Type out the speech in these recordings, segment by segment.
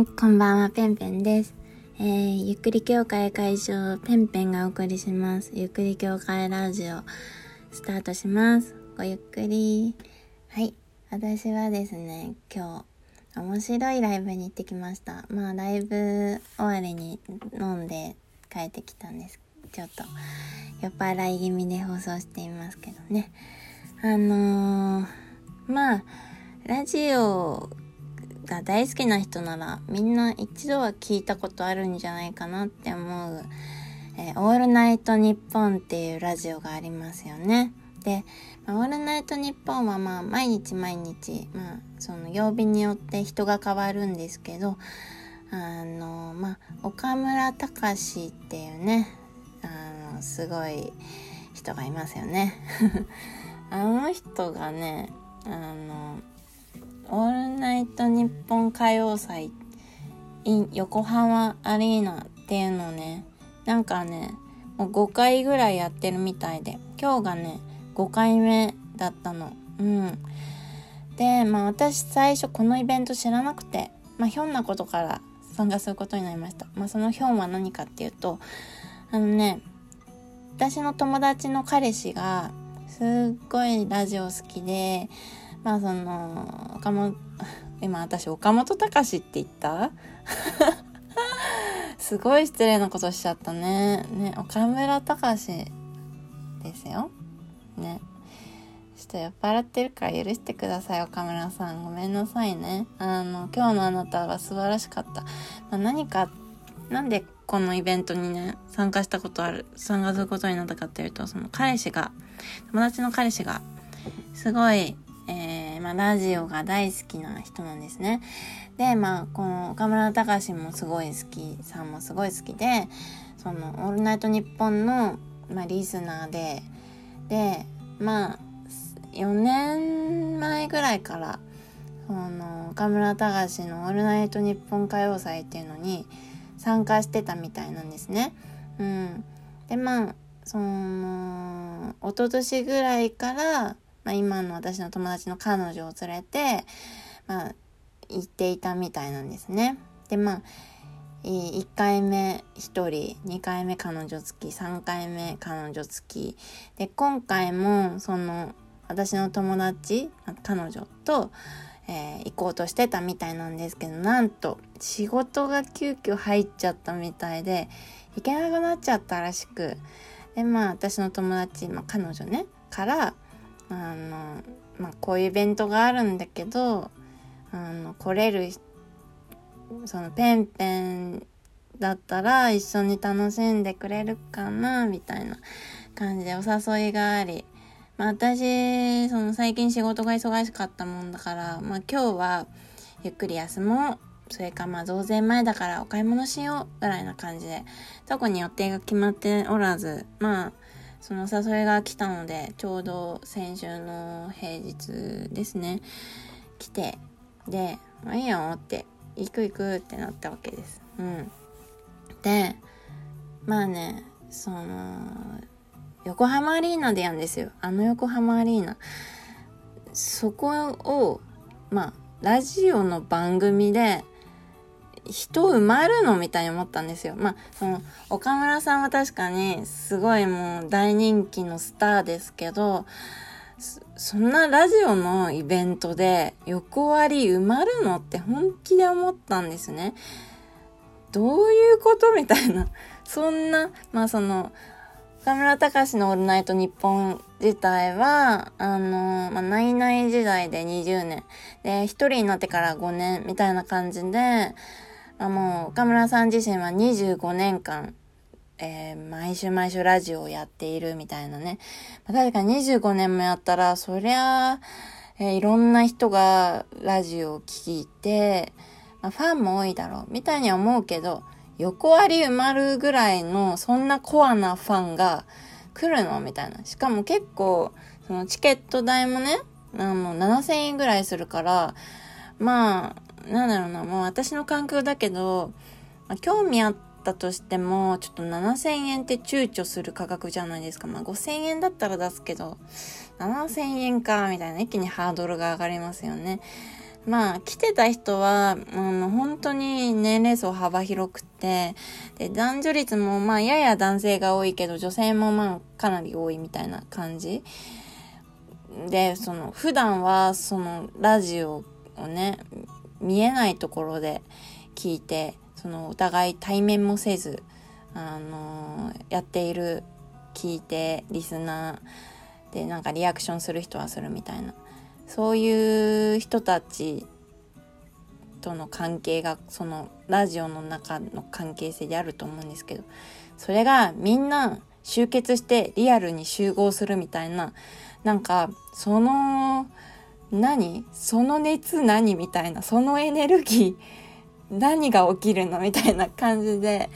い、こんばんは、ペンペンです。えー、ゆっくり協会会長、ペンペンがお送りします。ゆっくり協会ラジオ、スタートします。ごゆっくり。はい、私はですね、今日、面白いライブに行ってきました。まあ、ライブ終わりに飲んで帰ってきたんです。ちょっと、酔っ払い気味で放送していますけどね。あのー、まあ、ラジオが大好きな人ならみんな一度は聞いたことあるんじゃないかなって思う、えー、オールナイトニッポンっていうラジオがありますよね。で、まあ、オールナイトニッポンはまあ毎日毎日、まあその曜日によって人が変わるんですけど、あの、まあ岡村隆史っていうね、あの、すごい人がいますよね。あの人がね、あの、オールナイトニッポン歌謡祭 in 横浜アリーナっていうのね、なんかね、もう5回ぐらいやってるみたいで、今日がね、5回目だったの。うん。で、まあ私最初このイベント知らなくて、まあひょんなことから参加することになりました。まあそのひょんは何かっていうと、あのね、私の友達の彼氏がすっごいラジオ好きで、まあその、岡本、今私岡本隆って言った？すごい失礼なことしちゃったね。ね、岡村隆ですよ。ね。ちょっと酔っ払ってるから許してください、岡村さん。ごめんなさいね。あの、今日のあなたは素晴らしかった。まあ、何か、なんでこのイベントにね、参加したことある、参加することになったかっていうと、その彼氏が、友達の彼氏が、すごい、ー、まあ、ラジオが大好きな人なんですね。で、まあ、この岡村隆史もすごい好き、さんもすごい好きで、その、オールナイトニッポンの、まあ、リスナーで、で、まあ、4年前ぐらいから、その、岡村隆史のオールナイトニッポン歌謡祭っていうのに参加してたみたいなんですね。うん。で、まあ、その、一昨年ぐらいから、まあ、今の私の友達の彼女を連れて、まあ、行っていたみたいなんですね。で、まあ、1回目1人、2回目彼女付き、3回目彼女付き。で、今回も、その、私の友達、彼女と、えー、行こうとしてたみたいなんですけど、なんと、仕事が急遽入っちゃったみたいで、行けなくなっちゃったらしく。で、まあ、私の友達、まあ、彼女ね、から、あの、まあ、こういうイベントがあるんだけど、あの、来れる、そのペンペンだったら一緒に楽しんでくれるかな、みたいな感じでお誘いがあり、まあ、私、その最近仕事が忙しかったもんだから、まあ、今日はゆっくり休もう。それかまあ増税前だからお買い物しようぐらいな感じで、特に予定が決まっておらず、まあ、その誘いが来たので、ちょうど先週の平日ですね、来て、で、まあいいよって、行く行くってなったわけです。うん。で、まあね、その、横浜アリーナでやんですよ。あの横浜アリーナ。そこを、まあ、ラジオの番組で人埋まるのみたいに思ったんですよ。まあ、その、岡村さんは確かにすごいもう大人気のスターですけど、そんなラジオのイベントで横割り埋まるのって本気で思ったんですね。どういうことみたいな。そんな、まあその、岡村隆史のオールナイトニッポン自体は、あの、まあ、ナイナイ時代で20年。で、一人になってから5年みたいな感じで、あ、もう岡村さん自身は25年間、えー、毎週毎週ラジオをやっているみたいなね。まあ、確かに25年もやったら、そりゃ、えー、いろんな人がラジオを聴いて、まあ、ファンも多いだろう、みたいに思うけど、横割り埋まるぐらいの、そんなコアなファンが来るの？みたいな。しかも結構、そのチケット代もね、あの、7000円ぐらいするから、まあ、なんだろうな、もう私の環境だけど、まあ、興味あったとしても、ちょっと7000円って躊躇する価格じゃないですか。まあ5000円だったら出すけど、7000円か、みたいな一気にハードルが上がりますよね。まあ、来てた人は、あの、本当に年齢層幅広くて、で、男女率も、まあ、やや男性が多いけど、女性もまあ、かなり多いみたいな感じ。で、その、普段は、その、ラジオをね、見えないところで聞いて、その、お互い対面もせず、あのやっている、聞いて、リスナーで、なんかリアクションする人はするみたいな。そういう人たちとの関係が、その、ラジオの中の関係性であると思うんですけど、それがみんな集結してリアルに集合するみたいな、なんか、その、何？その熱何みたいな、そのエネルギー、何が起きるのみたいな感じで、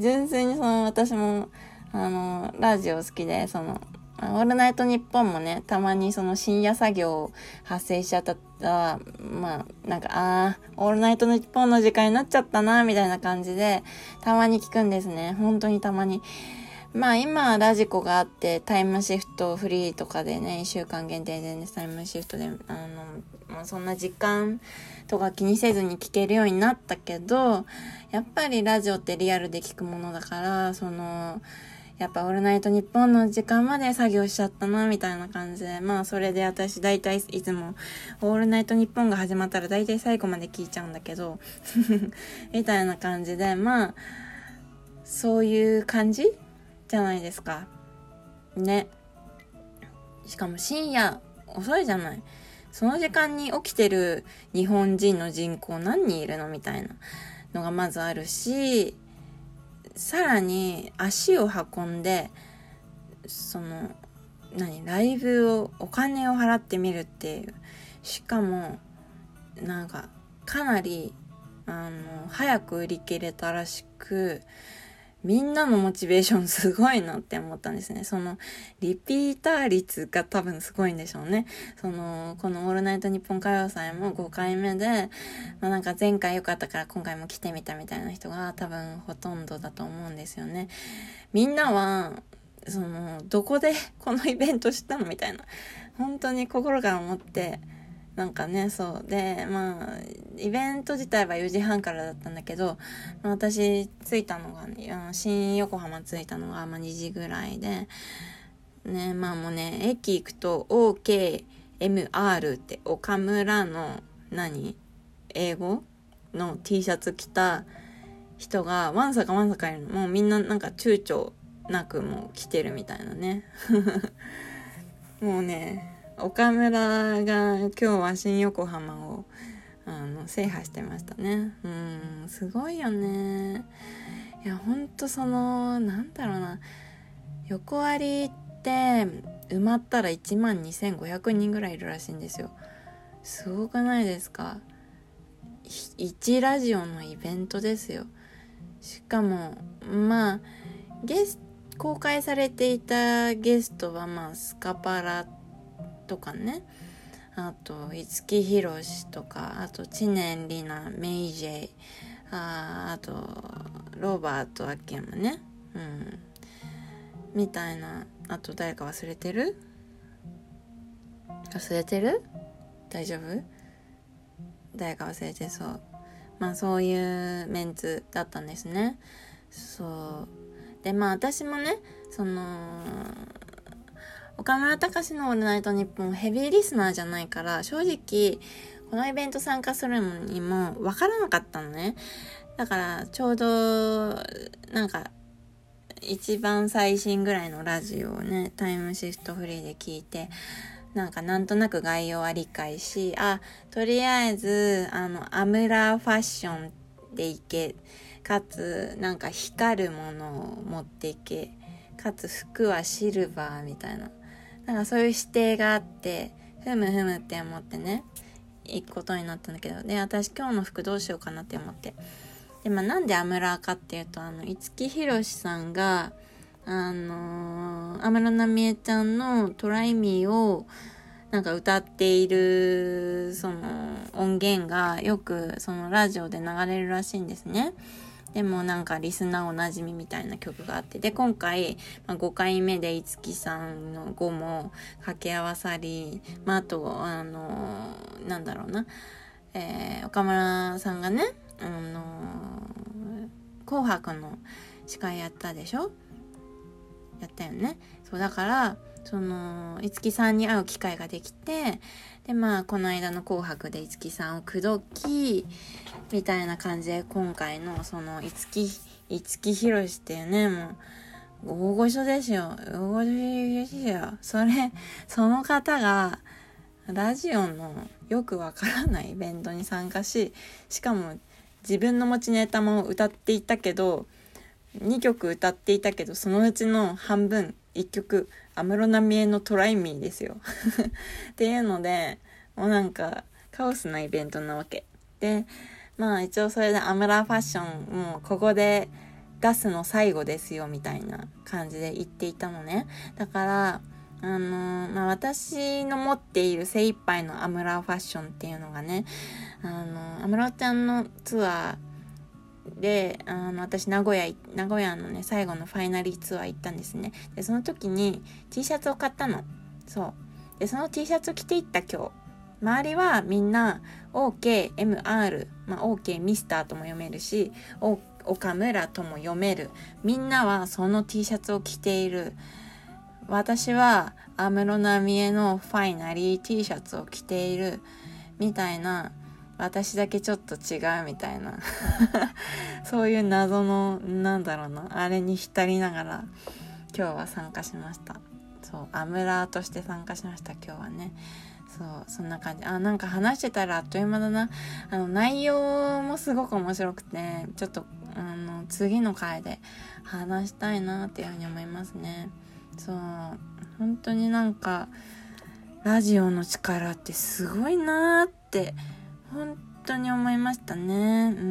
純粋にその私も、あの、ラジオ好きで、その、オールナイトニッポンもね、たまにその深夜作業発生しちゃったら、まあ、なんか、ああ、オールナイトニッポンの時間になっちゃったな、みたいな感じで、たまに聞くんですね。本当にたまに。まあ今ラジコがあってタイムシフトフリーとかでね、1週間限定でね、タイムシフトで、あの、まあそんな時間とか気にせずに聞けるようになったけど、やっぱりラジオってリアルで聞くものだから、その、やっぱオールナイトニッポンの時間まで作業しちゃったな、みたいな感じで。まあそれで私大体いつもオールナイトニッポンが始まったら大体最後まで聞いちゃうんだけど、みたいな感じで、まあ、そういう感じじゃないですか。ね。しかも深夜遅いじゃない。その時間に起きてる日本人の人口何人いるのみたいなのがまずあるし、さらに足を運んで、その、何、ライブを、お金を払ってみるっていう。しかも、なんか、かなり、あの、早く売り切れたらしく、みんなのモチベーション すごいなって思ったんですね。その、リピーター率が多分すごいんでしょうね。その、このオールナイトニッポン歌謡祭も5回目で、まあなんか前回良かったから今回も来てみたみたいな人が多分ほとんどだと思うんですよね。みんなは、その、どこでこのイベントしたのみたいな。本当に心から思って、なんかね、そう。で、まあ、イベント自体は4時半からだったんだけど、私着いたのが、ね、新横浜着いたのが、まあ、2時ぐらいで、ね、まあもうね、駅行くと OKMR って岡村の何？英語？の T シャツ着た人がわんさかわんさかいるの。もうみんななんか躊躇なくもう来てるみたいなね。もうね、岡村が今日は新横浜をあの制覇してましたね。うんすごいよね。いやほんとそのなんだろうな。横割りって埋まったら1万2500人ぐらいいるらしいんですよ。すごくないですか？1ラジオのイベントですよ。しかもまあゲス公開されていたゲストはまあスカパラとかね。あと五木ひろしとかあと知念里奈メイジェイ。ああとロバート秋山ね。うん。みたいな。あと誰か忘れてる？忘れてる？大丈夫？誰か忘れてそう。まあそういうメンツだったんですね。そう。でまあ私もねその岡村隆史のオールナイトニッポンヘビーリスナーじゃないから、正直、このイベント参加するのにもわからなかったのね。だから、ちょうど、なんか、一番最新ぐらいのラジオをね、タイムシフトフリーで聞いて、なんかなんとなく概要は理解し、あ、とりあえず、あの、アムラファッションでいけ、かつ、なんか光るものを持っていけ、かつ服はシルバーみたいな。なんかそういう指定があって、ふむふむって思ってね、行くことになったんだけど、で、私今日の服どうしようかなって思って。で、まあなんでアムラーかっていうと、あの、五木ひろしさんが、あのー、安室奈美恵ちゃんのトライミーを、なんか歌っている、その音源がよくそのラジオで流れるらしいんですね。でもなんかリスナーおなじみみたいな曲があって、で、今回、まあ、5回目で五木さんの5も掛け合わさり、まあ、あと、あのー、なんだろうな、えー、岡村さんがね、あの紅白の司会やったでしょ？やったよね。そう、だから、その、五木さんに会う機会ができて、で、まあ、この間の紅白で五木さんを口説き、みたいな感じで、今回の、その、五木、五木ひろしっていうね、もう、大御所ですよ。大御所ですよ。それ、その方が、ラジオのよくわからないイベントに参加し、しかも自分の持ちネタも歌っていたけど、2曲歌っていたけどそのうちの半分1曲安室奈美恵の「トライミー」ですよ。っていうのでもうなんかカオスなイベントなわけ。でまあ一応それでアムラファッションもうここで出すの最後ですよみたいな感じで言っていたのね。だからあの、まあ、私の持っている精一杯のアムラファッションっていうのがね、あのー、アムラちゃんのツアーであの私名古屋名古屋のね最後のファイナリーツアー行ったんですね。でその時に T シャツを買ったの。そう。でその T シャツを着ていった今日。周りはみんな OKMR、まあ、OK ミスターとも読めるし岡村とも読める。みんなはその T シャツを着ている。私は安室奈美恵のファイナリー T シャツを着ているみたいな私だけちょっと違うみたいな。そういう謎のなんだろうな。あれに浸りながら今日は参加しました。そうアムラーとして参加しました今日はね。そうそんな感じ。あなんか話してたらあっという間だな。あの内容もすごく面白くてちょっとあの次の回で話したいなっていうふうに思いますね。そう本当になんかラジオの力ってすごいなーって本当に思いましたね。うん